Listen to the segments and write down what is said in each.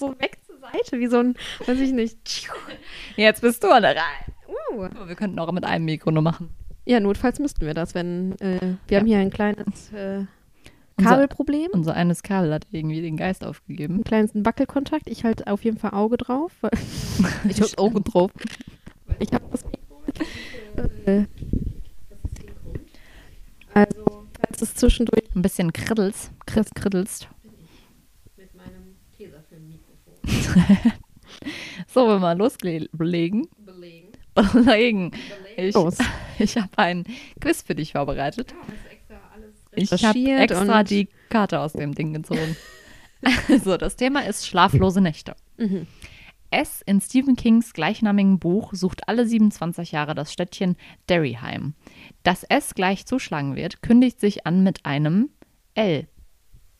So weg zur Seite, wie so ein, weiß ich nicht. Jetzt bist du an der Reihe. Uh. Oh, Wir könnten auch mit einem Mikro nur machen. Ja, notfalls müssten wir das, wenn äh, wir Ja. haben hier ein kleines äh, Unser- Kabelproblem, Unser eines Kabel hat irgendwie den Geist aufgegeben. einen kleinen Wackelkontakt. Ich halte auf jeden Fall Auge drauf. ich habe Auge drauf. Ich habe das Mikro. Äh, also, falls es zwischendurch Ein bisschen kriddels, kriddels, kriddelst. So, wir mal loslegen. belegen. Belegen. Ich, Los. ich habe ein Quiz für dich vorbereitet. Ich habe extra die Karte aus dem Ding gezogen. also, das Thema ist schlaflose Nächte. Mhm. S in Stephen Kings gleichnamigen Buch sucht alle 27 Jahre das Städtchen Derry heim. Dass S gleich zuschlagen wird, kündigt sich an mit einem L.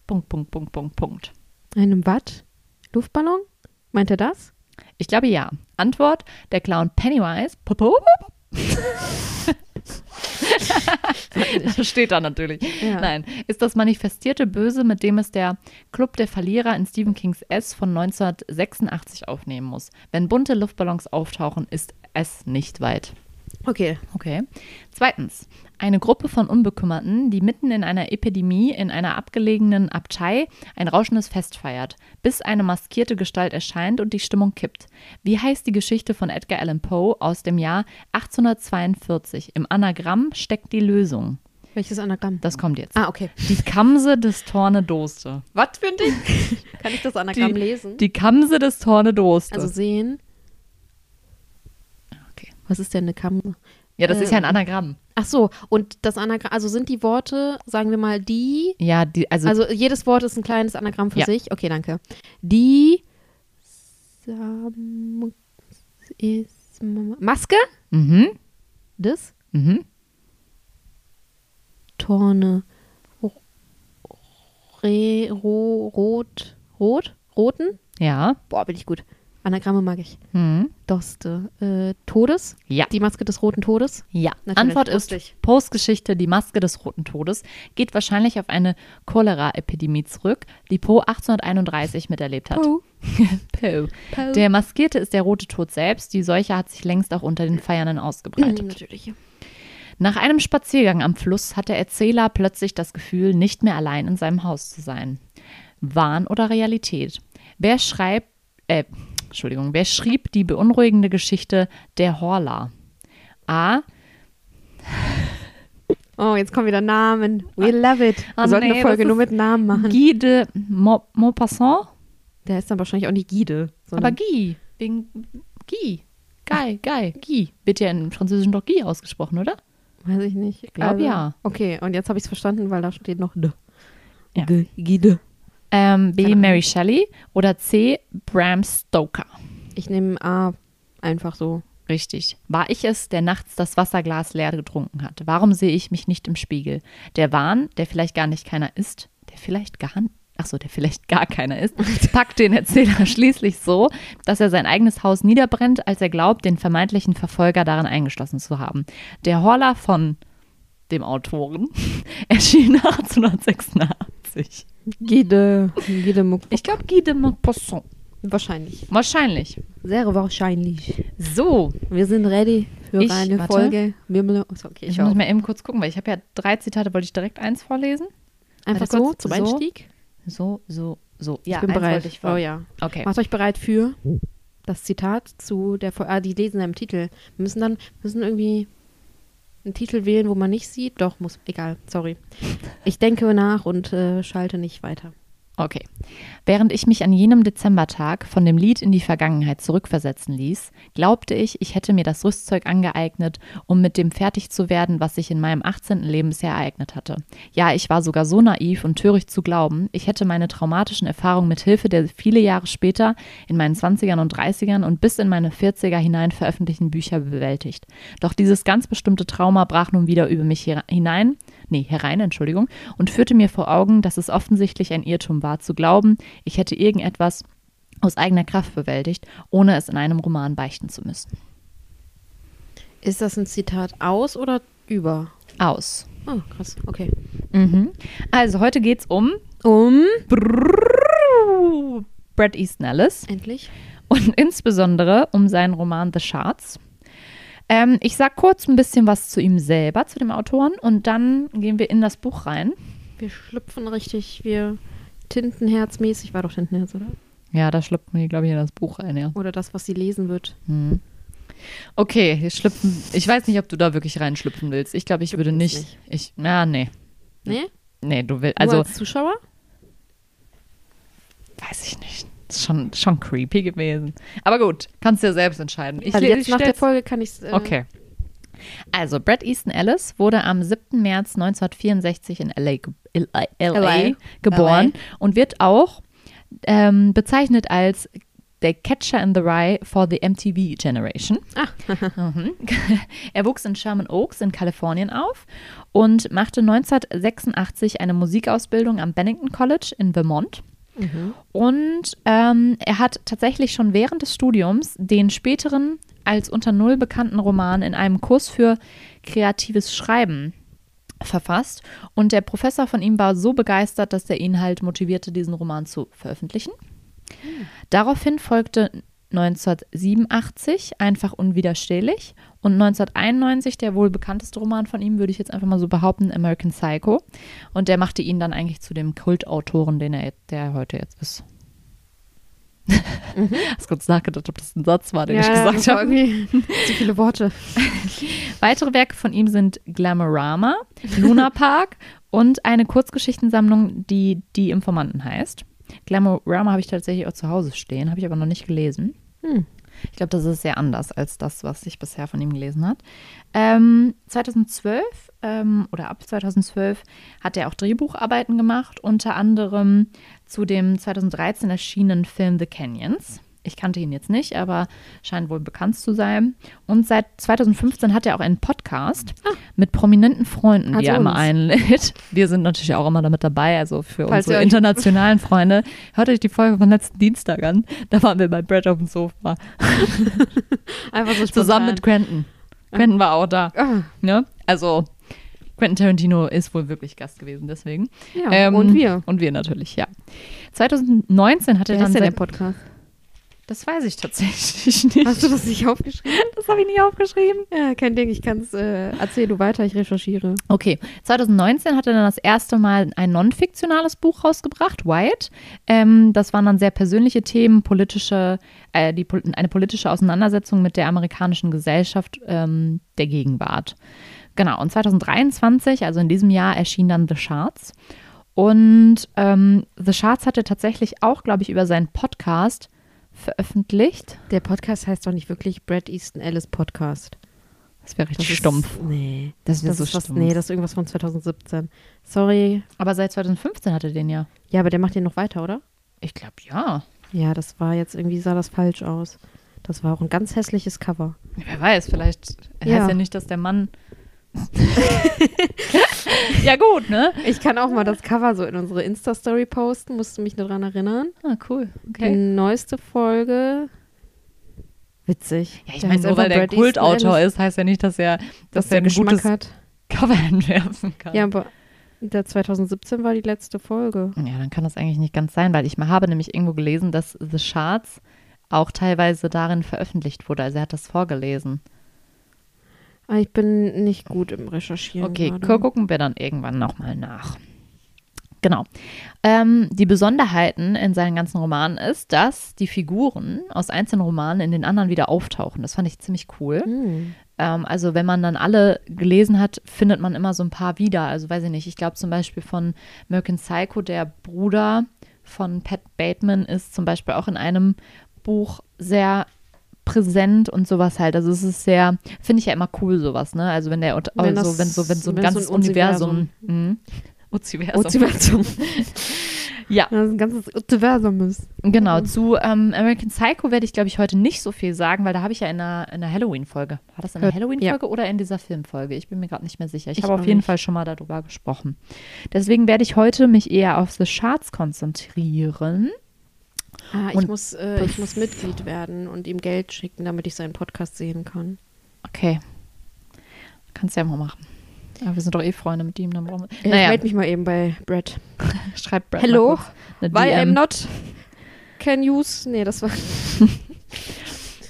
Punkt, Punkt, Punkt, Punkt, Punkt. Einem Watt? Luftballon? Meint er das? Ich glaube ja. Antwort: Der Clown Pennywise. Das steht da natürlich. Ja. Nein, ist das manifestierte Böse, mit dem es der Club der Verlierer in Stephen Kings S von 1986 aufnehmen muss. Wenn bunte Luftballons auftauchen, ist S nicht weit. Okay. Okay. Zweitens, eine Gruppe von Unbekümmerten, die mitten in einer Epidemie in einer abgelegenen Abtei ein rauschendes Fest feiert, bis eine maskierte Gestalt erscheint und die Stimmung kippt. Wie heißt die Geschichte von Edgar Allan Poe aus dem Jahr 1842? Im Anagramm steckt die Lösung. Welches Anagramm? Das kommt jetzt. Ah, okay. Die Kamse des Tornedoste. Was für ein Ding? Kann ich das Anagramm Die- lesen? Die Kamse des Tornedoste. also sehen. Was ist denn eine Kamse? Ja, das ist ja ein äh, Anagramm. Ach so, und das Anagramm, also sind die Worte, sagen wir mal, die, Ja, die, also, also jedes Wort ist ein kleines Anagramm für Ja. sich. Okay, danke. Die Sam ist Maske? mhm, Das? mhm. Torne. Re, ro, rot, rot? Roten? Ja. Boah, bin ich gut. Anagramme mag ich. Mhm. Doste. Äh, Todes? Ja. Die Maske des roten Todes? Ja, Natürlich, Antwort ist. Poes-Geschichte Die Maske des Roten Todes geht wahrscheinlich auf eine Cholera-Epidemie zurück, die Poe 1831 miterlebt hat. Poe. Poe. Poe. Der Maskierte ist der Rote Tod selbst. Die Seuche hat sich längst auch unter den Feiernden ausgebreitet. Natürlich. Nach einem Spaziergang am Fluss hat der Erzähler plötzlich das Gefühl, nicht mehr allein in seinem Haus zu sein. Wahn oder Realität? Wer schreibt, äh, Entschuldigung, wer schrieb die beunruhigende Geschichte Der Horla? A. Oh, jetzt kommen wieder Namen. We love it. Wir Ah, sollten nee, eine Folge nur mit Namen machen. Guy de Mau- Maupassant? Der ist dann wahrscheinlich auch nicht Guide. Aber sondern- Guy, wegen Guy. Guy, Guy, Guy. Wird ja im Französischen doch Guy ausgesprochen, oder? Weiß ich nicht. Ich glaub, ja. Okay, und jetzt habe ich es verstanden, weil da steht noch D. Ja. Guide. Ähm, B. Mary Shelley oder C. Bram Stoker? Ich nehme A einfach so. Richtig. War ich es, der nachts das Wasserglas leer getrunken hat? Warum sehe ich mich nicht im Spiegel? Der Wahn, der vielleicht gar nicht keiner ist, der vielleicht gar Ach so, der vielleicht gar keiner ist, packt den Erzähler schließlich so, dass er sein eigenes Haus niederbrennt, als er glaubt, den vermeintlichen Verfolger darin eingeschlossen zu haben. Der Horler von dem Autoren erschien 1886. Guide. Guide Muck. Ich glaube, Guy de Maupassant. Wahrscheinlich. Wahrscheinlich. Sehr wahrscheinlich. So, Wir sind ready für Ich- eine warte. Folge. Bibel- Oh, okay, ich ich muss mal eben kurz gucken, weil ich habe ja drei Zitate, wollte ich direkt eins vorlesen? Einfach Warte so kurz. zum So. Einstieg. So, so, so. ich bin bereit. Ich oh ja. Okay. Macht euch bereit für das Zitat zu der Folge. Ah, die lesen im Titel. Wir müssen dann müssen irgendwie einen Titel wählen, wo man nicht sieht. Doch, muss. Egal, sorry. Ich denke nach und äh, schalte nicht weiter. Okay. Während ich mich an jenem Dezembertag von dem Lied in die Vergangenheit zurückversetzen ließ, glaubte ich, ich hätte mir das Rüstzeug angeeignet, um mit dem fertig zu werden, was sich in meinem 18. Lebensjahr ereignet hatte. Ja, ich war sogar so naiv und töricht zu glauben, ich hätte meine traumatischen Erfahrungen mit Hilfe der viele Jahre später in meinen 20ern und 30ern und bis in meine 40er hinein veröffentlichten Bücher bewältigt. Doch dieses ganz bestimmte Trauma brach nun wieder über mich hinein nee, herein, Entschuldigung, und führte mir vor Augen, dass es offensichtlich ein Irrtum war, zu glauben, ich hätte irgendetwas aus eigener Kraft bewältigt, ohne es in einem Roman beichten zu müssen. Ist das ein Zitat aus oder über? Aus. Oh, krass, okay. Mhm. Also, heute geht es um. Um. Brrr, Brad Easton Ellis. Endlich. Und insbesondere um seinen Roman The Shards. Ähm, ich sag kurz ein bisschen was zu ihm selber, zu dem Autoren, und dann gehen wir in das Buch rein. Wir schlüpfen richtig, wir Tintenherz-mäßig, war doch Tintenherz, oder? Ja, da schlüpfen wir, glaube ich, in das Buch rein, ja. Oder das, was sie lesen wird. Hm. Okay, wir schlüpfen. Ich weiß nicht, ob du da wirklich reinschlüpfen willst. Ich glaube, ich würde nicht, nicht. Ich, na, nee. Nee? Nee, du willst. Also als Zuschauer? weiß ich nicht. Ist schon, schon creepy gewesen. Aber gut, kannst du ja selbst entscheiden. Ich, also jetzt nach der Folge kann ich äh, Okay. Also, Brad Easton Ellis wurde am 7. März 1964 in LA, LA, LA. geboren und wird auch ähm, bezeichnet als der Catcher in the Rye for the MTV Generation. Mhm. er wuchs in Sherman Oaks in Kalifornien auf und machte 1986 eine Musikausbildung am Bennington College in Vermont. Und ähm, er hat tatsächlich schon während des Studiums den späteren als unter Null bekannten Roman in einem Kurs für kreatives Schreiben verfasst. Und der Professor von ihm war so begeistert, dass er ihn halt motivierte, diesen Roman zu veröffentlichen. Daraufhin folgte 1987 einfach unwiderstehlich und 1991 der wohl bekannteste Roman von ihm, würde ich jetzt einfach mal so behaupten, American Psycho. Und der machte ihn dann eigentlich zu dem Kultautoren, den er, der er heute jetzt ist. Hast kurz nachgedacht, ob das ein Satz war, den ja, ich gesagt habe. irgendwie zu viele Worte. Weitere Werke von ihm sind Glamorama, Luna Park und eine Kurzgeschichtensammlung, die Die Informanten heißt. Glamorama habe ich tatsächlich auch zu Hause stehen, habe ich aber noch nicht gelesen. Hm. Ich glaube, das ist sehr anders als das, was ich bisher von ihm gelesen habe. Ähm, 2012 ähm, oder ab 2012 hat er auch Drehbucharbeiten gemacht, unter anderem zu dem 2013 erschienenen Film The Canyons. Ich kannte ihn jetzt nicht, aber scheint wohl bekannt zu sein. Und seit 2015 hat er auch einen Podcast mit prominenten Freunden, die Also er immer einlädt. Wir sind natürlich auch immer damit dabei, also für Falls unsere internationalen Freunde. Hört euch die Folge von letzten Dienstag an. Da waren wir bei Brad auf dem Sofa. Einfach so Zusammen mit spontan. Quentin. Quentin war auch da. Ah, Ne? Also, Quentin Tarantino ist wohl wirklich Gast gewesen, deswegen. ja, Ähm, und wir. Und wir natürlich, ja. 2019 hat er dann. ist denn der Podcast? Das weiß ich tatsächlich nicht. Hast du das nicht aufgeschrieben? Das habe ich nicht aufgeschrieben. Ja, kein Ding, ich kann es, äh, erzähl du weiter, ich recherchiere. Okay, 2019 hat er dann das erste Mal ein non-fiktionales Buch rausgebracht, White. Ähm, das waren dann sehr persönliche Themen, politische, äh, die, eine politische Auseinandersetzung mit der amerikanischen Gesellschaft ähm, der Gegenwart. Genau, und 2023, also in diesem Jahr, erschien dann The Shards. Und ähm, The Shards hatte tatsächlich auch, glaube ich, über seinen Podcast veröffentlicht. Der Podcast heißt doch nicht wirklich Brad Easton Ellis Podcast. Das wäre richtig Das stumpf. Ist, nee. Das Das so ist was, stumpf. nee, das ist irgendwas von 2017. Sorry. Aber seit 2015 hatte den ja. Ja, aber der macht den noch weiter, oder? Ich glaube, ja. Ja, das war jetzt irgendwie, sah das falsch aus. Das war auch ein ganz hässliches Cover. Wer weiß, vielleicht Ja. heißt ja nicht, dass der Mann. ja, gut, ne? Ich kann auch mal das Cover so in unsere Insta-Story posten, musst du mich nur dran erinnern. Ah, cool. Die Okay. neueste Folge. Witzig. Ja, ich meine, nur weil der Kultautor ist, heißt ja nicht, dass er, dass dass er ein Geschmack gutes hat. Cover entwerfen kann. Ja, aber der 2017 war die letzte Folge. Ja, dann kann das eigentlich nicht ganz sein, weil ich mal habe nämlich irgendwo gelesen, dass The Charts auch teilweise darin veröffentlicht wurde. Also er hat das vorgelesen. Ah, ich bin nicht gut im Recherchieren. Okay, gerade. gu- gucken wir dann irgendwann nochmal nach. Genau. Ähm, die Besonderheiten in seinen ganzen Romanen ist, dass die Figuren aus einzelnen Romanen in den anderen wieder auftauchen. Das fand ich ziemlich cool. Hm. Ähm, also wenn man dann alle gelesen hat, findet man immer so ein paar wieder. Also weiß ich nicht, ich glaube zum Beispiel von American Psycho, der Bruder von Pat Bateman ist zum Beispiel auch in einem Buch sehr präsent und sowas halt. Also es ist sehr, finde ich ja immer cool sowas, ne? Also wenn der Wenn also das- wenn so wenn so ein wenn ganzes so ein Universum, mhm. Uziversum. Motivation. Ja, Das ist ein ganzes Universum ist. genau. Zu ähm, American Psycho werde ich, glaube ich, heute nicht so viel sagen, weil da habe ich ja in einer, in einer Halloween-Folge. War das in einer Hört- Halloween-Folge oder in dieser Filmfolge? Ich bin mir gerade nicht mehr sicher. Ich, Ich habe auf jeden nicht. Fall schon mal darüber gesprochen. Deswegen werde ich heute mich eher auf The Charts konzentrieren. Ah, ich muss, äh, ich muss Mitglied werden und ihm Geld schicken, damit ich seinen Podcast sehen kann. Okay. Kannst ja mal machen. Aber wir sind doch eh Freunde mit ihm. Dann brauchen wir. Ich naja, melde mich mal eben bei Brad. schreibt Brad Hello? Why I'm not can use. Nee, das war.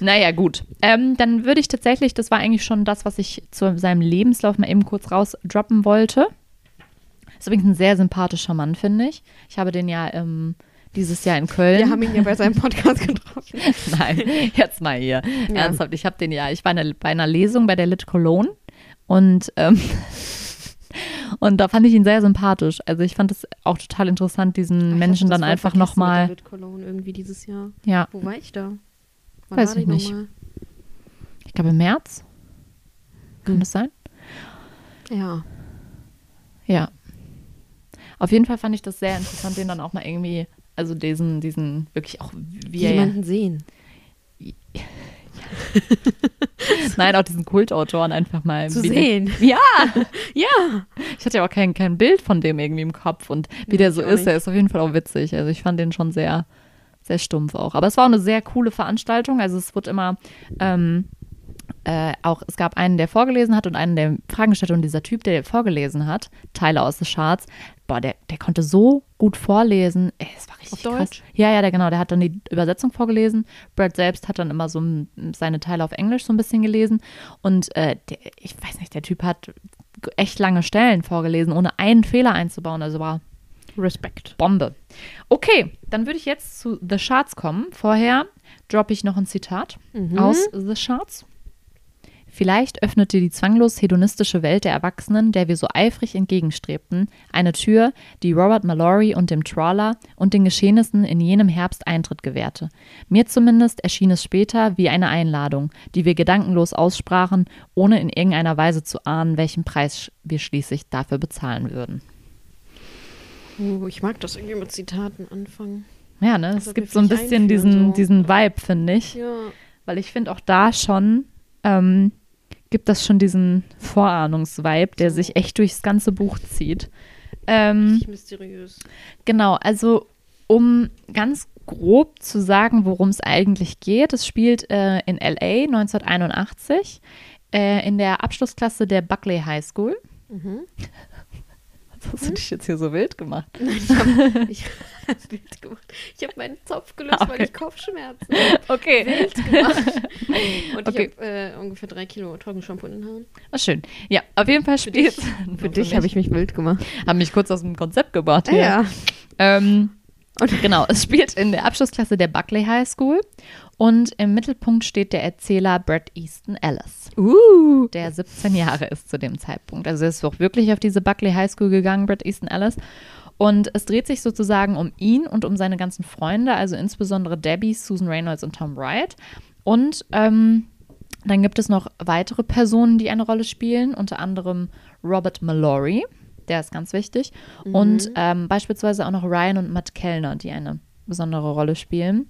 Naja, gut. Ähm, dann würde ich tatsächlich, das war eigentlich schon das, was ich zu seinem Lebenslauf mal eben kurz rausdroppen wollte. Ist übrigens ein sehr sympathischer Mann, finde ich. Ich habe den ja ähm, dieses Jahr in Köln. Wir haben ihn ja bei seinem Podcast getroffen. Nein, jetzt mal hier. Ja. Ernsthaft, ich habe den ja, ich war eine, bei einer Lesung bei der Lit Cologne und, ähm, und da fand ich ihn sehr sympathisch. Also ich fand es auch total interessant, diesen Menschen dann einfach nochmal, Mit Cologne irgendwie dieses Jahr. ja, Wo war ich da? Wann Weiß ich nicht. nochmal? ich glaube im März. Kann Hm. das sein? Ja. Ja. Auf jeden Fall fand ich das sehr interessant, den dann auch mal irgendwie, also diesen, diesen, wirklich auch, wie Jemanden sehen. nein, auch diesen Kultautoren einfach mal. Zu wie der- sehen. Ja, Ja. ich hatte ja auch kein, kein Bild von dem irgendwie im Kopf und wie der so ist, der ist auf jeden Fall auch witzig. Also ich fand den schon sehr, sehr stumpf auch. Aber es war auch eine sehr coole Veranstaltung. Also es wird immer ähm, äh, auch, es gab einen, der vorgelesen hat und einen, der Fragen gestellt hat. Und dieser Typ, der vorgelesen hat, Teile aus The Charts, boah, der, der konnte so gut vorlesen. Ey, das war richtig Auf krass. Deutsch? Ja, ja, der genau, der hat dann die Übersetzung vorgelesen. Brad selbst hat dann immer so seine Teile auf Englisch so ein bisschen gelesen. Und äh, der, ich weiß nicht, der Typ hat echt lange Stellen vorgelesen, ohne einen Fehler einzubauen. Also war Respekt. Bombe. Okay, dann würde ich jetzt zu The Charts kommen. Vorher droppe ich noch ein Zitat Mhm. aus The Charts. Vielleicht öffnete die zwanglos hedonistische Welt der Erwachsenen, der wir so eifrig entgegenstrebten, eine Tür, die Robert Mallory und dem Trawler und den Geschehnissen in jenem Herbst Eintritt gewährte. Mir zumindest erschien es später wie eine Einladung, die wir gedankenlos aussprachen, ohne in irgendeiner Weise zu ahnen, welchen Preis wir schließlich dafür bezahlen würden. Uh, ich mag das irgendwie mit Zitaten anfangen. Ja, ne? Es wird gibt so ein bisschen diesen, so. diesen Vibe, finde ich. Ja. Weil ich finde auch da schon, ähm, gibt das schon diesen Vorahnungsvibe, der So. sich echt durchs ganze Buch zieht. Ähm, Richtig mysteriös. genau, also um ganz grob zu sagen, worum es eigentlich geht, es spielt äh, in LA 1981 äh, in der Abschlussklasse der Buckley High School. Mhm. Was hast du dich jetzt hier so wild gemacht? Ich habe ich Bild gemacht. Ich habe meinen Zopf gelöst, Ah, weil okay. ich Kopfschmerzen habe. Okay. Wild gemacht. Und Okay. ich habe äh, ungefähr drei Kilo Trockenshampoo in den Haaren. Ah, schön. Ja, auf jeden Fall spielt Für dich habe ich mich wild gemacht. Haben mich kurz aus dem Konzept gebracht hier. ja. Ähm, genau, es spielt in der Abschlussklasse der Buckley High School und im Mittelpunkt steht der Erzähler Brad Easton Ellis, Uh. der 17 Jahre ist zu dem Zeitpunkt. Also er ist auch wirklich auf diese Buckley High School gegangen, Brad Easton Ellis. Und es dreht sich sozusagen um ihn und um seine ganzen Freunde, also insbesondere Debbie, Susan Reynolds und Tom Wright. Und ähm, dann gibt es noch weitere Personen, die eine Rolle spielen, unter anderem Robert Mallory, der ist ganz wichtig, und ähm, beispielsweise auch noch Ryan und Matt Kellner, die eine besondere Rolle spielen.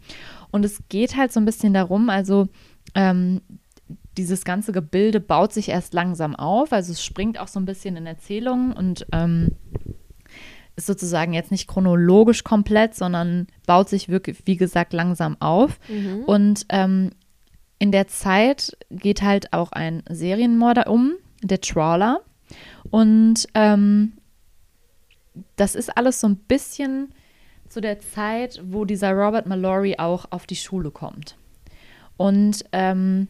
Und es geht halt so ein bisschen darum, also ähm, dieses ganze Gebilde baut sich erst langsam auf, also es springt auch so ein bisschen in Erzählungen und ähm, ist sozusagen jetzt nicht chronologisch komplett, sondern baut sich wirklich, wie gesagt, langsam auf. Mhm. Und ähm, in der Zeit geht halt auch ein Serienmörder um, der Trawler. Und ähm, das ist alles so ein bisschen zu der Zeit, wo dieser Robert Mallory auch auf die Schule kommt. Und ähm,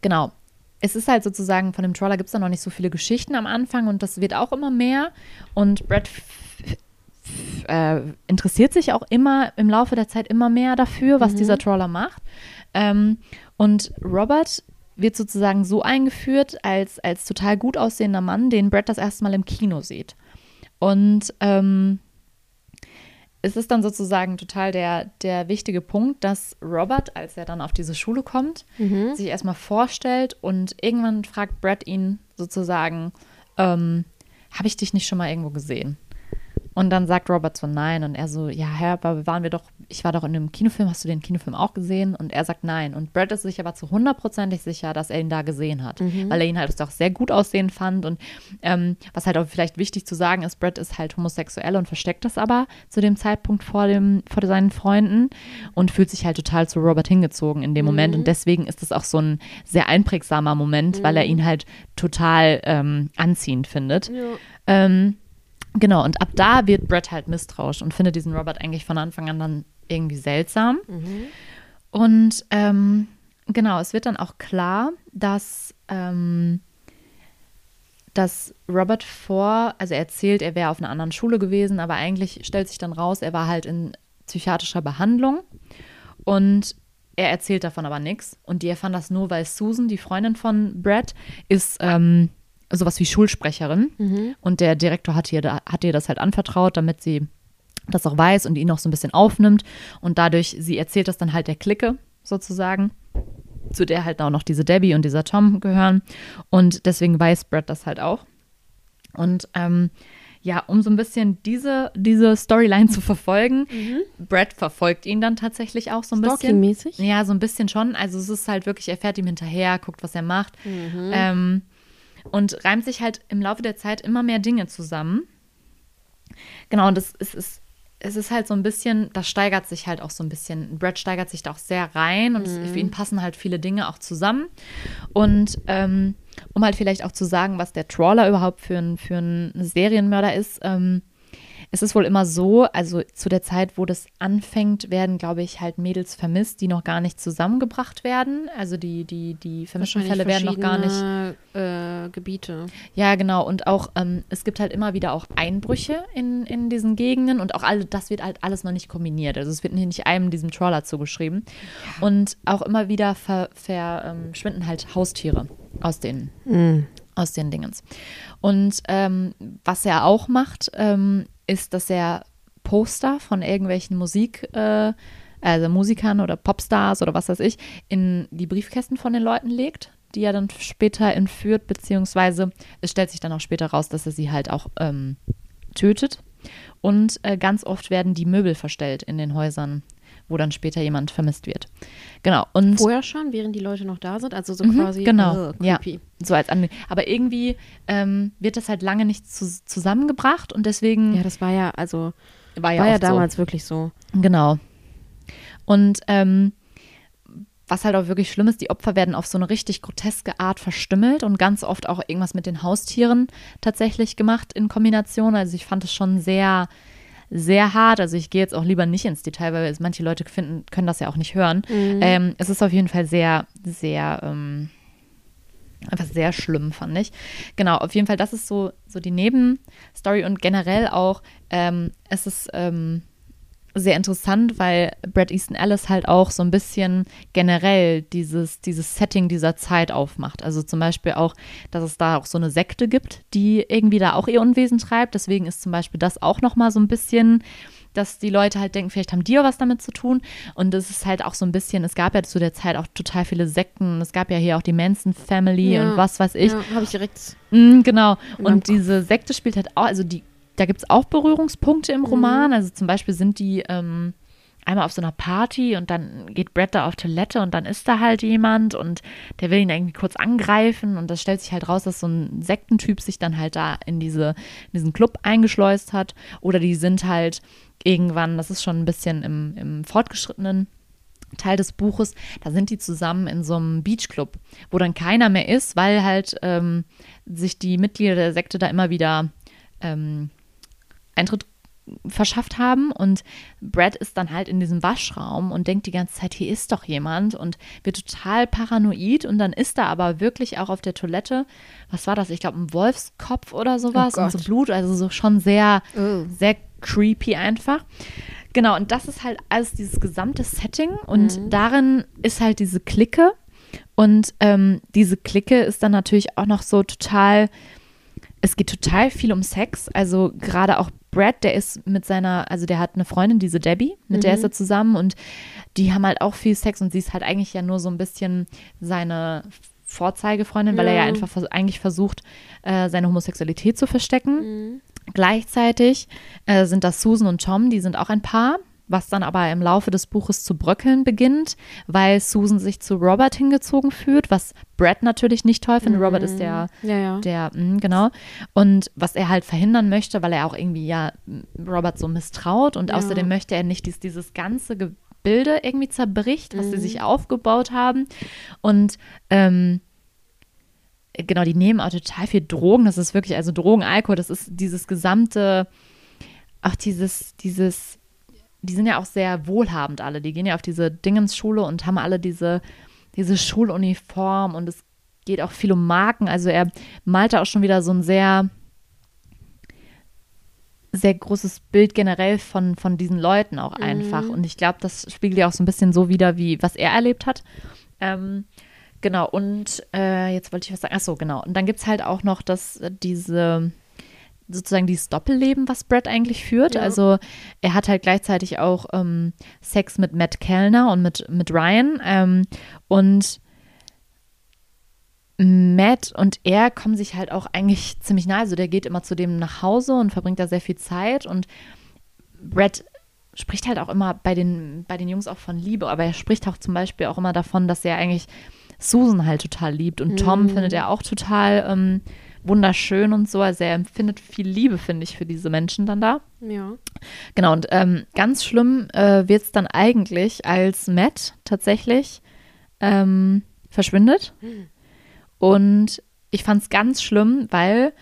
genau, es ist halt sozusagen, von dem Trawler gibt es da noch nicht so viele Geschichten am Anfang und das wird auch immer mehr. Und Brad äh, interessiert sich auch immer im Laufe der Zeit immer mehr dafür, was Mhm. dieser Trawler macht. Ähm, und Robert wird sozusagen so eingeführt als, als total gut aussehender Mann, den Brad das erste Mal im Kino sieht. Und ähm, es ist dann sozusagen total der, der wichtige Punkt, dass Robert, als er dann auf diese Schule kommt, Mhm. sich erstmal vorstellt und irgendwann fragt Brad ihn sozusagen, ähm, habe ich dich nicht schon mal irgendwo gesehen? Und dann sagt Robert so nein und er so, ja, Herr, aber waren wir doch, ich war doch in einem Kinofilm, hast du den Kinofilm auch gesehen? Und er sagt nein. Und Brad ist sich aber zu hundertprozentig sicher, dass er ihn da gesehen hat, weil er ihn halt auch sehr gut aussehen fand. Und ähm, was halt auch vielleicht wichtig zu sagen ist, Brad ist halt homosexuell und versteckt das aber zu dem Zeitpunkt vor, dem, vor seinen Freunden und fühlt sich halt total zu Robert hingezogen in dem Moment. Und deswegen ist es auch so ein sehr einprägsamer Moment, weil er ihn halt total ähm, anziehend findet. Ja. Ähm, genau, und ab da wird Brett halt misstrauisch und findet diesen Robert eigentlich von Anfang an dann irgendwie seltsam. Und ähm, genau, es wird dann auch klar, dass, ähm, dass Robert vor, also er erzählt, er wäre auf einer anderen Schule gewesen, aber eigentlich stellt sich dann raus, er war halt in psychiatrischer Behandlung und er erzählt davon aber nichts. Und die erfahren das nur, weil Susan, die Freundin von Brett, ist ähm, sowas wie Schulsprecherin. Und der Direktor hat ihr, hat ihr das halt anvertraut, damit sie das auch weiß und ihn auch so ein bisschen aufnimmt. Und dadurch, sie erzählt das dann halt der Clique sozusagen, zu der halt auch noch diese Debbie und dieser Tom gehören. Und deswegen weiß Brett das halt auch. Und ähm, ja, um so ein bisschen diese, diese Storyline zu verfolgen, Brett verfolgt ihn dann tatsächlich auch so ein bisschen. Stalking-mäßig? Ja, so ein bisschen schon. Also es ist halt wirklich, er fährt ihm hinterher, guckt, was er macht. Ähm, und reimt sich halt im Laufe der Zeit immer mehr Dinge zusammen. Genau, und das ist, ist, es ist halt so ein bisschen, das steigert sich halt auch so ein bisschen. Brad steigert sich da auch sehr rein und es, für ihn passen halt viele Dinge auch zusammen. Und ähm, um halt vielleicht auch zu sagen, was der Trawler überhaupt für ein, für ein Serienmörder ist, ähm, es ist wohl immer so, also zu der Zeit, wo das anfängt, werden, glaube ich, halt Mädels vermisst, die noch gar nicht zusammengebracht werden. Also die, die, die vermissten Fälle werden noch gar nicht Äh, Gebiete. ja, genau. Und auch, ähm, es gibt halt immer wieder auch Einbrüche in, in diesen Gegenden und auch alle, das wird halt alles noch nicht kombiniert. Also es wird nicht einem diesem Trawler zugeschrieben. Und auch immer wieder ver, verschwinden halt Haustiere aus den, aus den Dingens. Und ähm, was er auch macht, ähm, ist, dass er Poster von irgendwelchen Musik, äh, also Musikern oder Popstars oder was weiß ich, in die Briefkästen von den Leuten legt, die er dann später entführt, beziehungsweise es stellt sich dann auch später raus, dass er sie halt auch ähm, tötet. Und äh, ganz oft werden die Möbel verstellt in den Häusern, wo dann später jemand vermisst wird. Genau. Und Vorher schon, während die Leute noch da sind, also so Mhm, quasi. genau, äh, ja. so als Anle Aber irgendwie ähm, wird das halt lange nicht zu zusammengebracht und deswegen Ja, das war ja, also, war ja, war ja oft so. damals wirklich so. Genau. Und ähm, was halt auch wirklich schlimm ist, die Opfer werden auf so eine richtig groteske Art verstümmelt und ganz oft auch irgendwas mit den Haustieren tatsächlich gemacht in Kombination. Also ich fand es schon sehr, sehr hart. Also ich gehe jetzt auch lieber nicht ins Detail, weil es manche Leute finden, können das ja auch nicht hören. Ähm, es ist auf jeden Fall sehr, sehr, ähm, einfach sehr schlimm, fand ich. Genau, auf jeden Fall, das ist so, so die Nebenstory und generell auch, ähm, es ist ähm, sehr interessant, weil Brad Easton Ellis halt auch so ein bisschen generell dieses, dieses Setting dieser Zeit aufmacht. Also zum Beispiel auch, dass es da auch so eine Sekte gibt, die irgendwie da auch ihr Unwesen treibt. Deswegen ist zum Beispiel das auch nochmal so ein bisschen dass die Leute halt denken, vielleicht haben die ja was damit zu tun. Und es ist halt auch so ein bisschen, es gab ja zu der Zeit auch total viele Sekten. Es gab ja hier auch die Manson Family Ja. und was weiß ich. Ja, habe ich direkt. Mm, genau. Und diese Sekte spielt halt auch, also die, da gibt es auch Berührungspunkte im Roman. Also zum Beispiel sind die ähm, einmal auf so einer Party und dann geht Brad da auf Toilette und dann ist da halt jemand und der will ihn irgendwie kurz angreifen und das stellt sich halt raus, dass so ein Sektentyp sich dann halt da in, diese, in diesen Club eingeschleust hat. Oder die sind halt irgendwann, das ist schon ein bisschen im, im fortgeschrittenen Teil des Buches, da sind die zusammen in so einem Beachclub, wo dann keiner mehr ist, weil halt ähm, sich die Mitglieder der Sekte da immer wieder ähm, Eintritt verschafft haben und Brad ist dann halt in diesem Waschraum und denkt die ganze Zeit, hier ist doch jemand und wird total paranoid und dann ist da aber wirklich auch auf der Toilette, was war das? Ich glaube ein Wolfskopf oder sowas Oh und so. Blut, also so schon sehr, Oh. sehr creepy einfach. Genau, und das ist halt alles dieses gesamte Setting und darin ist halt diese Clique und ähm, diese Clique ist dann natürlich auch noch so total, es geht total viel um Sex, also gerade auch Brad, der ist mit seiner, also der hat eine Freundin, diese Debbie, mit Mhm. der ist er zusammen und die haben halt auch viel Sex und sie ist halt eigentlich ja nur so ein bisschen seine Vorzeigefreundin, weil er ja Ja. einfach eigentlich versucht, äh, seine Homosexualität zu verstecken. Mhm. Gleichzeitig äh, sind das Susan und Tom, die sind auch ein Paar, was dann aber im Laufe des Buches zu bröckeln beginnt, weil Susan sich zu Robert hingezogen fühlt, was Brad natürlich nicht toll findet. Robert ist der, Ja, ja. der, mh, genau. Und was er halt verhindern möchte, weil er auch irgendwie ja Robert so misstraut und Ja. außerdem möchte er nicht, dass dieses ganze Gebilde irgendwie zerbricht, was sie Mhm. sich aufgebaut haben. Und ähm, genau, die nehmen auch total viel Drogen. Das ist wirklich, also Drogen, Alkohol, das ist dieses gesamte, auch dieses, dieses, die sind ja auch sehr wohlhabend alle. Die gehen ja auf diese Dingensschule und haben alle diese, diese Schuluniform und es geht auch viel um Marken. Also er malte auch schon wieder so ein sehr, sehr großes Bild generell von, von diesen Leuten auch einfach. Und ich glaube, das spiegelt ja auch so ein bisschen so wider, wie was er erlebt hat. Ähm, genau, und äh, jetzt wollte ich was sagen. Achso, genau. Und dann gibt es halt auch noch das, äh, diese, sozusagen dieses Doppelleben, was Brad eigentlich führt. Ja. Also er hat halt gleichzeitig auch ähm, Sex mit Matt Kellner und mit, mit Ryan. Ähm, und Matt und er kommen sich halt auch eigentlich ziemlich nahe. Also der geht immer zu dem nach Hause und verbringt da sehr viel Zeit. Und Brad spricht halt auch immer bei den, bei den Jungs auch von Liebe, aber er spricht auch zum Beispiel auch immer davon, dass er eigentlich Susan halt total liebt. Und Tom Mhm. findet er auch total ähm, wunderschön und so. Also er empfindet viel Liebe, finde ich, für diese Menschen dann da. Ja. Genau, und ähm, ganz schlimm äh, wird es dann eigentlich, als Matt tatsächlich ähm, verschwindet. Und ich fand es ganz schlimm, weil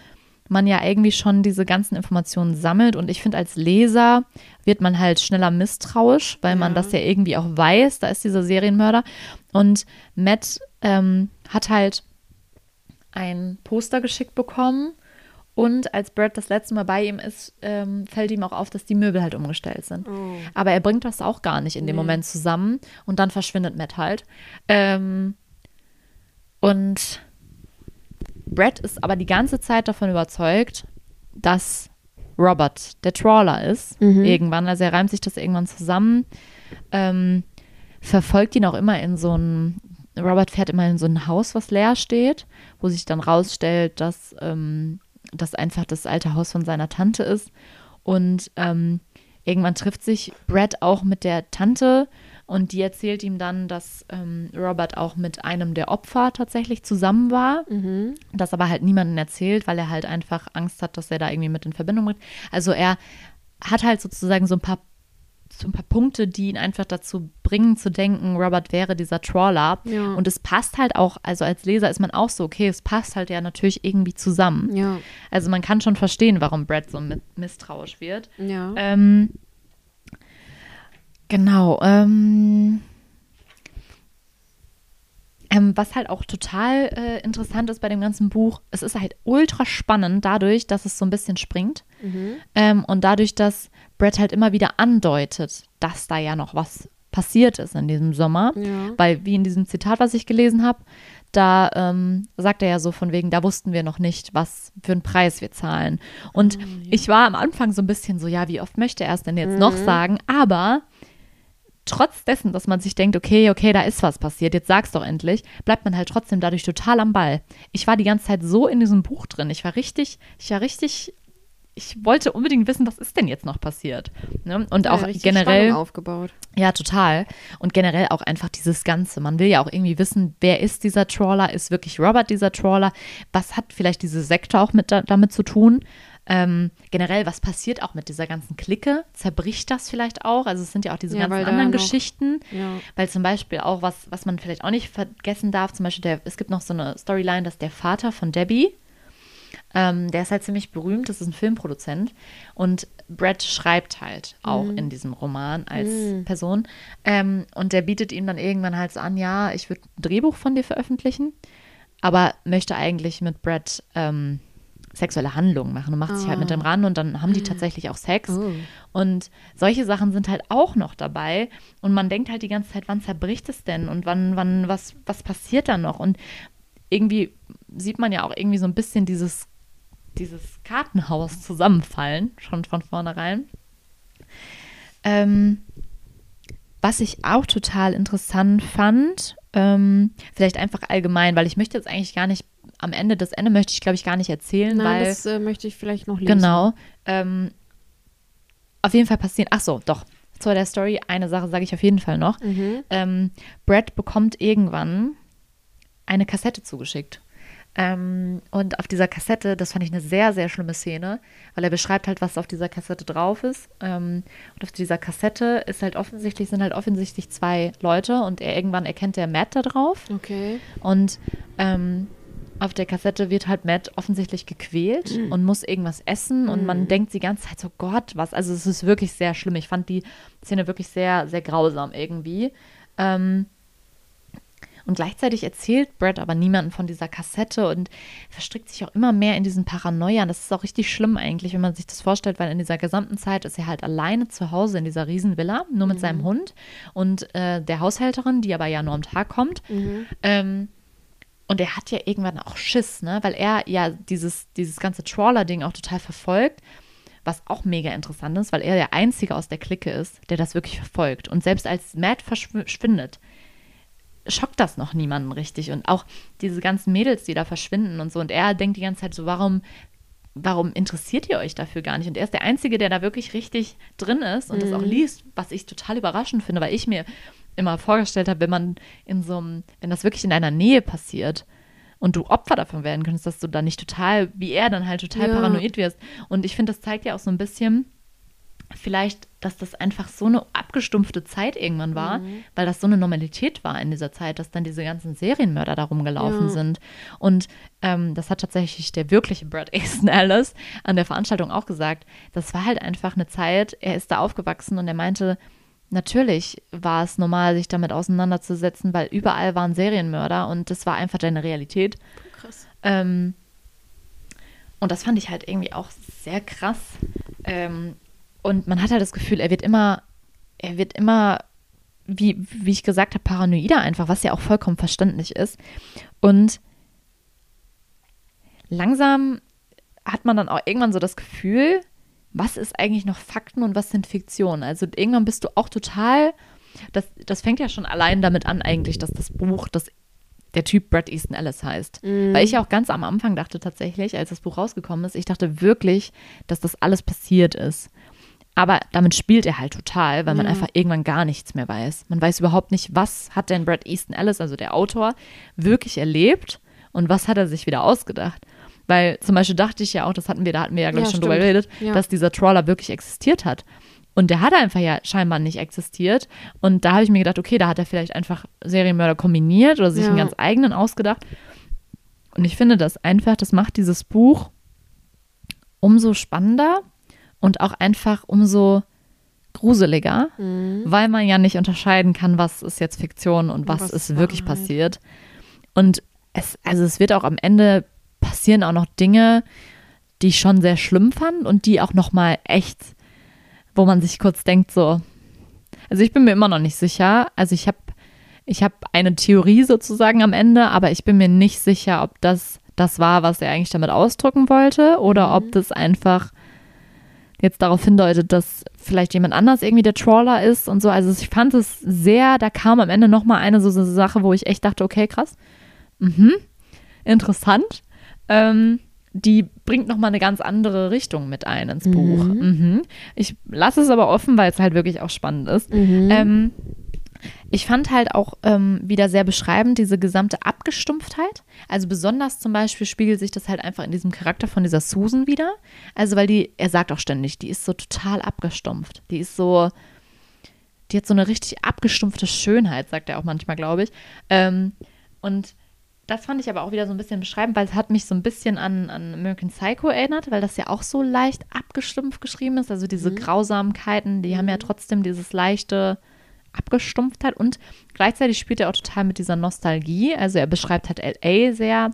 man ja irgendwie schon diese ganzen Informationen sammelt. Und ich finde, als Leser wird man halt schneller misstrauisch, weil man Ja. das ja irgendwie auch weiß, da ist dieser Serienmörder. Und Matt ähm, hat halt ein Poster geschickt bekommen. Und als Brad das letzte Mal bei ihm ist, ähm, fällt ihm auch auf, dass die Möbel halt umgestellt sind. Oh. Aber er bringt das auch gar nicht in dem Nee. Moment zusammen und dann verschwindet Matt halt. Ähm, und Brad ist aber die ganze Zeit davon überzeugt, dass Robert der Trawler ist. Mhm. Irgendwann, also er reimt sich das irgendwann zusammen, ähm, verfolgt ihn auch immer in so ein, Robert fährt immer in so ein Haus, was leer steht, wo sich dann rausstellt, dass ähm, das einfach das alte Haus von seiner Tante ist. Und ähm, irgendwann trifft sich Brad auch mit der Tante und die erzählt ihm dann, dass ähm, Robert auch mit einem der Opfer tatsächlich zusammen war, Mhm. das aber halt niemandem erzählt, weil er halt einfach Angst hat, dass er da irgendwie mit in Verbindung bringt. Also er hat halt sozusagen so ein paar so ein paar Punkte, die ihn einfach dazu bringen zu denken, Robert wäre dieser Trawler. Ja. Und es passt halt auch, also als Leser ist man auch so, okay, es passt halt ja natürlich irgendwie zusammen. Ja. Also man kann schon verstehen, warum Brad so mi- misstrauisch wird. Ja. Ähm, genau. Ähm, ähm, was halt auch total äh, interessant ist bei dem ganzen Buch, es ist halt ultra spannend dadurch, dass es so ein bisschen springt Mhm. ähm, und dadurch, dass Brad halt immer wieder andeutet, dass da ja noch was passiert ist in diesem Sommer. Ja. Weil, wie in diesem Zitat, was ich gelesen habe, da ähm, sagt er ja so von wegen, da wussten wir noch nicht, was für einen Preis wir zahlen. Und Ah, ich war am Anfang so ein bisschen so, ja, wie oft möchte er es denn jetzt noch Mhm. sagen? Aber trotz dessen, dass man sich denkt, okay, okay, da ist was passiert, jetzt sag's doch endlich, bleibt man halt trotzdem dadurch total am Ball. Ich war die ganze Zeit so in diesem Buch drin. Ich war richtig, ich war richtig, ich wollte unbedingt wissen, was ist denn jetzt noch passiert. Ne? Und auch ja, richtig generell. Spannung aufgebaut. Ja, total. Und generell auch einfach dieses Ganze. Man will ja auch irgendwie wissen, wer ist dieser Trawler? Ist wirklich Robert dieser Trawler? Was hat vielleicht diese Sekte auch mit da, damit zu tun? Ähm, generell, was passiert auch mit dieser ganzen Clique? Zerbricht das vielleicht auch? Also es sind ja auch diese Ja, ganzen anderen noch- Geschichten. Ja. Weil zum Beispiel auch, was, was man vielleicht auch nicht vergessen darf, zum Beispiel, der, es gibt noch so eine Storyline, dass der Vater von Debbie, ähm, der ist halt ziemlich berühmt, das ist ein Filmproduzent. Und Brad schreibt halt auch Mhm. in diesem Roman als Person. Ähm, und der bietet ihm dann irgendwann halt so an, ja, ich würde ein Drehbuch von dir veröffentlichen, aber möchte eigentlich mit Brad ähm, sexuelle Handlungen machen und macht sich halt mit Ah. dem ran und dann haben die tatsächlich auch Sex. Oh. Und solche Sachen sind halt auch noch dabei. Und man denkt halt die ganze Zeit, wann zerbricht es denn? Und wann, wann, was, was passiert da noch? Und irgendwie sieht man ja auch irgendwie so ein bisschen dieses dieses Kartenhaus zusammenfallen, schon von vornherein. Ähm, was ich auch total interessant fand, ähm, vielleicht einfach allgemein, weil ich möchte jetzt eigentlich gar nicht, am Ende, das Ende möchte ich, glaube ich, gar nicht erzählen, Nein, weil. das äh, möchte ich vielleicht noch lesen. Genau. Ähm, auf jeden Fall passieren. Ach so, doch. Zu der Story, eine Sache sage ich auf jeden Fall noch. Mhm. Ähm, Brad bekommt irgendwann eine Kassette zugeschickt. Ähm, und auf dieser Kassette, das fand ich eine sehr, sehr schlimme Szene, weil er beschreibt halt, was auf dieser Kassette drauf ist. Ähm, und auf dieser Kassette ist halt offensichtlich, sind halt offensichtlich zwei Leute und er irgendwann erkennt der Matt da drauf. Okay. Und ähm, auf der Kassette wird halt Matt offensichtlich gequält und muss irgendwas essen und man denkt die ganze Zeit so, Gott, was? Also es ist wirklich sehr schlimm. Ich fand die Szene wirklich sehr, sehr grausam irgendwie. Ähm, und gleichzeitig erzählt Brad aber niemanden von dieser Kassette und verstrickt sich auch immer mehr in diesen Paranoia. Und das ist auch richtig schlimm eigentlich, wenn man sich das vorstellt, weil in dieser gesamten Zeit ist er halt alleine zu Hause in dieser Riesenvilla, nur mit seinem Hund und äh, der Haushälterin, die aber ja nur am Tag kommt. Ähm, und er hat ja irgendwann auch Schiss, ne? Weil er ja dieses, dieses ganze Trawler-Ding auch total verfolgt, was auch mega interessant ist, weil er der Einzige aus der Clique ist, der das wirklich verfolgt. Und selbst als Matt verschwindet, schockt das noch niemanden richtig. Und auch diese ganzen Mädels, die da verschwinden und so. Und er denkt die ganze Zeit so, warum, warum interessiert ihr euch dafür gar nicht? Und er ist der Einzige, der da wirklich richtig drin ist und das auch liest, was ich total überraschend finde, weil ich mir immer vorgestellt habe, wenn man in so einem, wenn das wirklich in deiner Nähe passiert und du Opfer davon werden könntest, dass du dann nicht total, wie er dann halt total Ja. paranoid wirst. Und ich finde, das zeigt ja auch so ein bisschen, vielleicht, dass das einfach so eine abgestumpfte Zeit irgendwann war, weil das so eine Normalität war in dieser Zeit, dass dann diese ganzen Serienmörder da rumgelaufen Ja. sind. Und ähm, das hat tatsächlich der wirkliche Brad Easton Ellis an der Veranstaltung auch gesagt. Das war halt einfach eine Zeit, er ist da aufgewachsen und er meinte, natürlich war es normal, sich damit auseinanderzusetzen, weil überall waren Serienmörder und das war einfach deine Realität. Krass. Ähm, und das fand ich halt irgendwie auch sehr krass. Ähm, und man hat halt das Gefühl, er wird immer, er wird immer, wie, wie ich gesagt habe, paranoider einfach, was ja auch vollkommen verständlich ist. Und langsam hat man dann auch irgendwann so das Gefühl, was ist eigentlich noch Fakten und was sind Fiktionen? Also irgendwann bist du auch total, das, das fängt ja schon allein damit an eigentlich, dass das Buch, das der Typ Brad Easton Ellis heißt. Weil ich auch ganz am Anfang dachte tatsächlich, als das Buch rausgekommen ist, ich dachte wirklich, dass das alles passiert ist. Aber damit spielt er halt total, weil man einfach irgendwann gar nichts mehr weiß. Man weiß überhaupt nicht, was hat denn Brad Easton Ellis, also der Autor, wirklich erlebt und was hat er sich wieder ausgedacht. Weil zum Beispiel dachte ich ja auch, das hatten wir, da hatten wir ja, glaube ich, Ja, schon drüber stimmt. geredet, Ja. dass dieser Trawler wirklich existiert hat. Und der hat einfach ja scheinbar nicht existiert. Und da habe ich mir gedacht, okay, da hat er vielleicht einfach Serienmörder kombiniert oder sich Ja. einen ganz eigenen ausgedacht. Und ich finde das einfach, das macht dieses Buch umso spannender und auch einfach umso gruseliger, weil man ja nicht unterscheiden kann, was ist jetzt Fiktion und was, was ist wirklich passiert. Und es, also es wird auch am Ende passieren auch noch Dinge, die ich schon sehr schlimm fand und die auch noch mal echt, wo man sich kurz denkt so, also ich bin mir immer noch nicht sicher. Also ich habe ich habe eine Theorie sozusagen am Ende, aber ich bin mir nicht sicher, ob das das war, was er eigentlich damit ausdrücken wollte oder ob das einfach jetzt darauf hindeutet, dass vielleicht jemand anders irgendwie der Trawler ist und so. Also ich fand es sehr, da kam am Ende noch mal eine so, so Sache, wo ich echt dachte, okay, krass, mhm, interessant. Ähm, die bringt noch mal eine ganz andere Richtung mit ein ins Buch. Mhm. Ich lasse es aber offen, weil es halt wirklich auch spannend ist. Ähm, ich fand halt auch ähm, wieder sehr beschreibend diese gesamte Abgestumpftheit. Also besonders zum Beispiel spiegelt sich das halt einfach in diesem Charakter von dieser Susan wieder. Also weil die, er sagt auch ständig, die ist so total abgestumpft. Die ist so, die hat so eine richtig abgestumpfte Schönheit, sagt er auch manchmal, glaube ich. Ähm, und das fand ich aber auch wieder so ein bisschen beschreibend, weil es hat mich so ein bisschen an, an American Psycho erinnert, weil das ja auch so leicht abgestumpft geschrieben ist. Also diese Grausamkeiten, die haben ja trotzdem dieses leichte Abgestumpftheit und gleichzeitig spielt er auch total mit dieser Nostalgie. Also er beschreibt halt LA sehr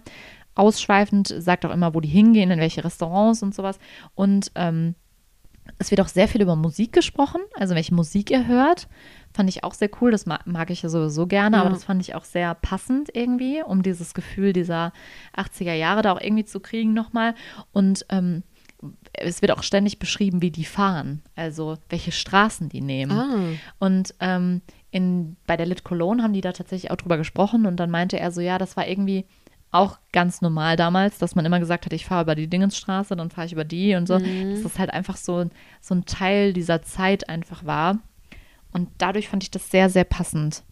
ausschweifend, sagt auch immer, wo die hingehen, in welche Restaurants und sowas. Und ähm, Es wird auch sehr viel über Musik gesprochen, also welche Musik ihr hört. Fand ich auch sehr cool. Das mag, mag ich ja sowieso gerne, Ja. aber das fand ich auch sehr passend irgendwie, um dieses Gefühl dieser 80er Jahre da auch irgendwie zu kriegen nochmal. Und ähm, es wird auch ständig beschrieben, wie die fahren, also welche Straßen die nehmen. Ah. Und ähm, in, bei der Lit Cologne haben die da tatsächlich auch drüber gesprochen und dann meinte er so, ja, das war irgendwie auch ganz normal damals, dass man immer gesagt hat, ich fahre über die Dingensstraße, dann fahre ich über die und so. Dass das halt einfach so, so ein Teil dieser Zeit einfach war. Und dadurch fand ich das sehr, sehr passend.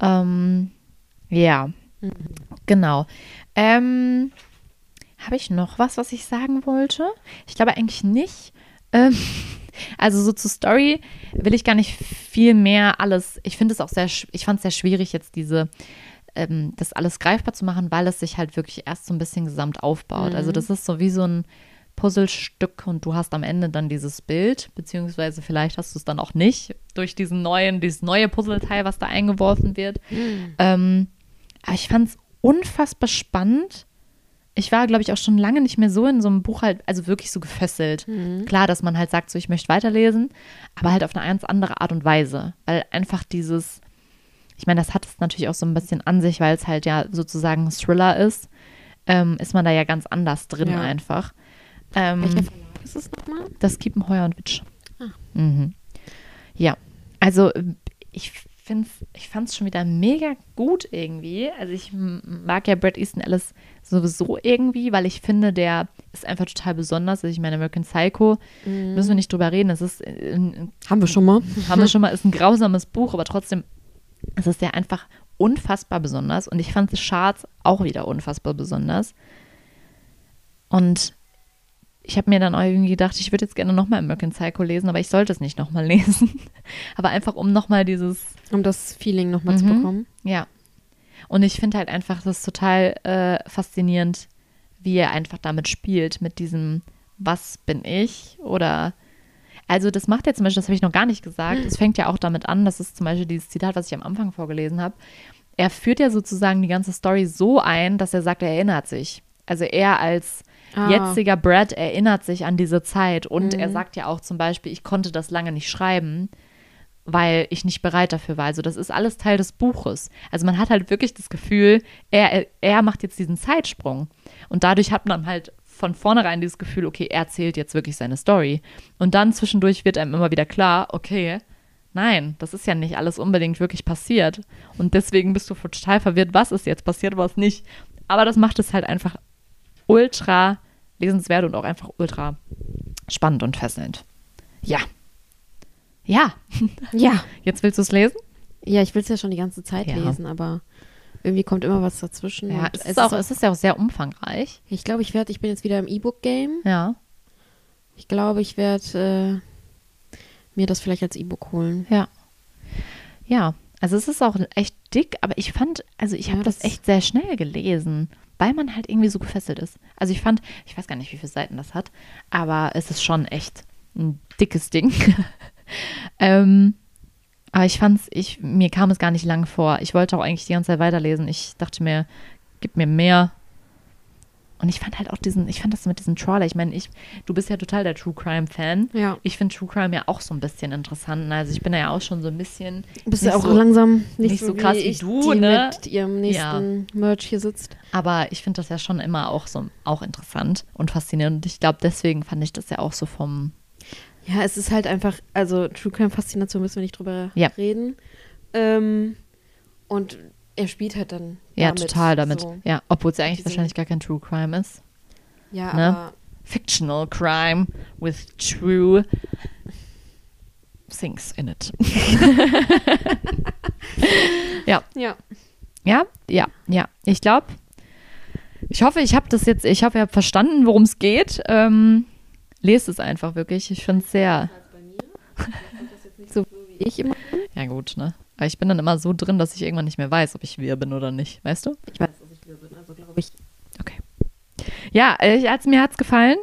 Ähm, ja, genau. Ähm, Habe ich noch was, was ich sagen wollte? Ich glaube eigentlich nicht. Ähm, also so zur Story will ich gar nicht viel mehr alles. Ich finde es auch sehr, ich fand es sehr schwierig jetzt diese, ähm, das alles greifbar zu machen, weil es sich halt wirklich erst so ein bisschen gesamt aufbaut. Also das ist so wie so ein Puzzlestück und du hast am Ende dann dieses Bild, beziehungsweise vielleicht hast du es dann auch nicht durch diesen neuen, dieses neue Puzzleteil, was da eingeworfen wird. Ähm, aber ich fand es unfassbar spannend. Ich war, glaube ich, auch schon lange nicht mehr so in so einem Buch halt, also wirklich so gefesselt. Klar, dass man halt sagt, so ich möchte weiterlesen, aber halt auf eine ganz andere Art und Weise. Weil einfach dieses, ich meine, das hat es natürlich auch so ein bisschen an sich, weil es halt ja sozusagen ein Thriller ist, ähm, ist man da ja ganz anders drin Ja. einfach. Ähm, Welcher ist es nochmal? das Kiepenheuer und Witsch. Ah. Mhm. Ja, also ich finde ich fand es schon wieder mega gut irgendwie. Also ich mag ja Brad Easton Ellis sowieso irgendwie, weil ich finde, der ist einfach total besonders. Also ich meine, American Psycho, müssen wir nicht drüber reden. Das ist, äh, ein- Haben wir schon mal. haben wir schon mal, ist ein grausames Buch, aber trotzdem ist es ja einfach unfassbar besonders. Und ich fand Shards auch wieder unfassbar besonders. Und ich habe mir dann irgendwie gedacht, ich würde jetzt gerne nochmal American Psycho lesen, aber ich sollte es nicht nochmal lesen. aber einfach, um nochmal dieses, Um das Feeling nochmal zu Mhm. bekommen. ja. Und ich finde halt einfach das total äh, faszinierend, wie er einfach damit spielt, mit diesem, was bin ich? Oder, also das macht er zum Beispiel, das habe ich noch gar nicht gesagt, es fängt ja auch damit an, das ist zum Beispiel dieses Zitat, was ich am Anfang vorgelesen habe. Er führt ja sozusagen die ganze Story so ein, dass er sagt, er erinnert sich. Also er als Ah. jetziger Brad erinnert sich an diese Zeit und er sagt ja auch zum Beispiel, ich konnte das lange nicht schreiben, weil ich nicht bereit dafür war. Also das ist alles Teil des Buches. Also man hat halt wirklich das Gefühl, er, er macht jetzt diesen Zeitsprung. Und dadurch hat man halt von vornherein dieses Gefühl, okay, er erzählt jetzt wirklich seine Story. Und dann zwischendurch wird einem immer wieder klar, okay, nein, das ist ja nicht alles unbedingt wirklich passiert. Und deswegen bist du total verwirrt, was ist jetzt passiert, was nicht. Aber das macht es halt einfach ultra lesenswert und auch einfach ultra spannend und fesselnd. Ja. Ja, Ja. jetzt willst du es lesen? Ja, ich will es ja schon die ganze Zeit Ja. lesen, aber irgendwie kommt immer was dazwischen. Ja, es ist, auch, es ist ja auch sehr umfangreich. ich glaube, ich werde, ich bin jetzt wieder im E-Book-Game. Ja, Ich glaube, ich werde äh, mir das vielleicht als E-Book holen. ja. Ja, also es ist auch echt dick, aber ich fand, also ich Ja, habe das das- echt sehr schnell gelesen, weil man halt irgendwie so gefesselt ist. Also ich fand, ich weiß gar nicht, wie viele Seiten das hat, aber es ist schon echt ein dickes Ding. ähm, aber ich fand's, ich, mir kam es gar nicht lang vor. Ich wollte auch eigentlich die ganze Zeit weiterlesen. Ich dachte mir, gib mir mehr. Und ich fand halt auch diesen, ich fand das mit diesem Trawler, ich meine, ich, du bist ja total der True Crime Fan. Ja. Ich finde True Crime ja auch so ein bisschen interessant. Also ich bin ja auch schon so ein bisschen. Bist du auch so, langsam nicht, nicht so krass wie ich, du, die ne? mit ihrem nächsten Merch hier sitzt. Aber ich finde das ja schon immer auch so auch interessant und faszinierend. Und ich glaube, deswegen fand ich das ja auch so vom. Ja, es ist halt einfach, also True Crime Faszination müssen wir nicht drüber Ja. reden. Ähm, und er spielt halt dann Ja, damit, total damit. So. Ja, obwohl es ja eigentlich wahrscheinlich gar kein True Crime ist. Ja, Ne? aber Fictional Crime with true things in it. ja, ja. ja, ja, ja. Ich glaube, ich hoffe, ich habe das jetzt, ich hoffe, ihr habt verstanden, worum es geht. Ähm, lest es einfach wirklich. Ich finde es sehr. So wie ich immer. Ja, gut, ne? Aber ich bin dann immer so drin, dass ich irgendwann nicht mehr weiß, ob ich wir bin oder nicht, weißt du? Ich weiß, dass ich wieder bin, also glaube ich. Okay. Ja, äh, hat's, mir hat's gefallen.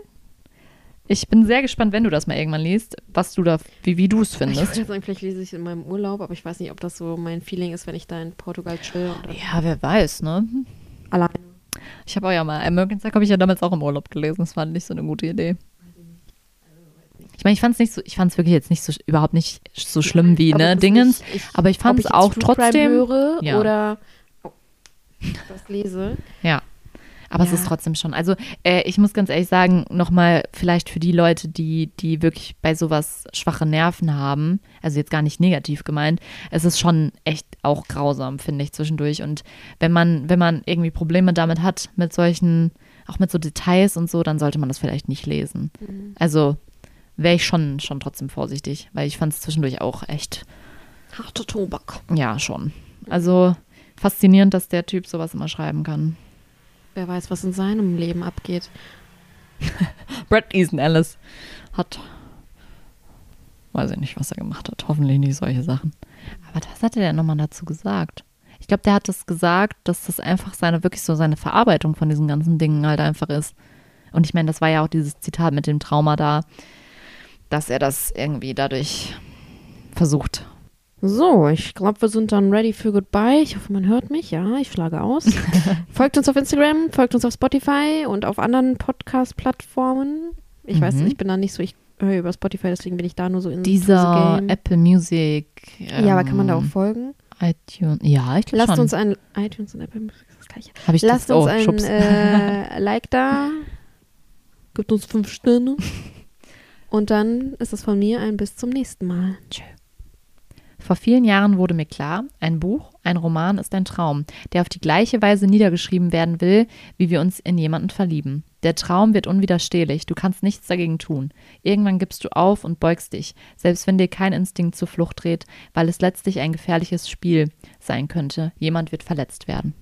Ich bin sehr gespannt, wenn du das mal irgendwann liest, was du da, wie, wie du es Ich findest. jetzt sagen, vielleicht lese ich es in meinem Urlaub, aber ich weiß nicht, ob das so mein Feeling ist, wenn ich da in Portugal chill Ja, wer weiß, ne? alleine. Ich habe auch ja mal American Psycho habe ich ja damals auch im Urlaub gelesen. Das war nicht so eine gute Idee. Ich meine, ich fand es nicht so, ich fand es wirklich jetzt nicht so, überhaupt nicht so schlimm wie, ne, Dingens. nicht- ich- aber ich fand es auch True trotzdem. höre Ja. oder oh, das lese. Ja. Aber es Ja. ist trotzdem schon. Also, äh, ich muss ganz ehrlich sagen, nochmal vielleicht für die Leute, die, die wirklich bei sowas schwache Nerven haben, also jetzt gar nicht negativ gemeint, es ist schon echt auch grausam, finde ich, zwischendurch. Und wenn man, wenn man irgendwie Probleme damit hat, mit solchen, auch mit so Details und so, dann sollte man das vielleicht nicht lesen. Also wäre ich schon, schon trotzdem vorsichtig, weil ich fand es zwischendurch auch echt, Harter Tobak. ja, schon. Also faszinierend, dass der Typ sowas immer schreiben kann. Wer weiß, was in seinem Leben abgeht. Brad Easton Ellis hat, weiß ich nicht, was er gemacht hat. Hoffentlich nicht solche Sachen. Aber was hat er denn nochmal dazu gesagt? Ich glaube, der hat das gesagt, dass das einfach seine, wirklich so seine Verarbeitung von diesen ganzen Dingen halt einfach ist. Und ich meine, das war ja auch dieses Zitat mit dem Trauma da, dass er das irgendwie dadurch versucht. So, ich glaube, wir sind dann ready für Goodbye. Ich hoffe, man hört mich. Ja, ich schlage aus. folgt uns auf Instagram, folgt uns auf Spotify und auf anderen Podcast-Plattformen. Ich weiß, Mhm. ich bin da nicht so, ich höre über Spotify, deswegen bin ich da nur so in Dieser Game. Apple Music. Ja, aber kann man da auch ähm, folgen? iTunes. Ja, ich glaube Lasst schon. uns ein iTunes und Apple Music ist das gleiche. Hab ich Lasst das, uns oh, ein äh, Like da. Gibt uns fünf Sterne. Und dann ist es von mir ein bis zum nächsten Mal. Tschö. Vor vielen Jahren wurde mir klar, ein Buch, ein Roman ist ein Traum, der auf die gleiche Weise niedergeschrieben werden will, wie wir uns in jemanden verlieben. Der Traum wird unwiderstehlich, du kannst nichts dagegen tun. Irgendwann gibst du auf und beugst dich, selbst wenn dir kein Instinkt zur Flucht dreht, weil es letztlich ein gefährliches Spiel sein könnte. Jemand wird verletzt werden.